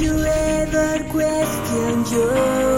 you ever question your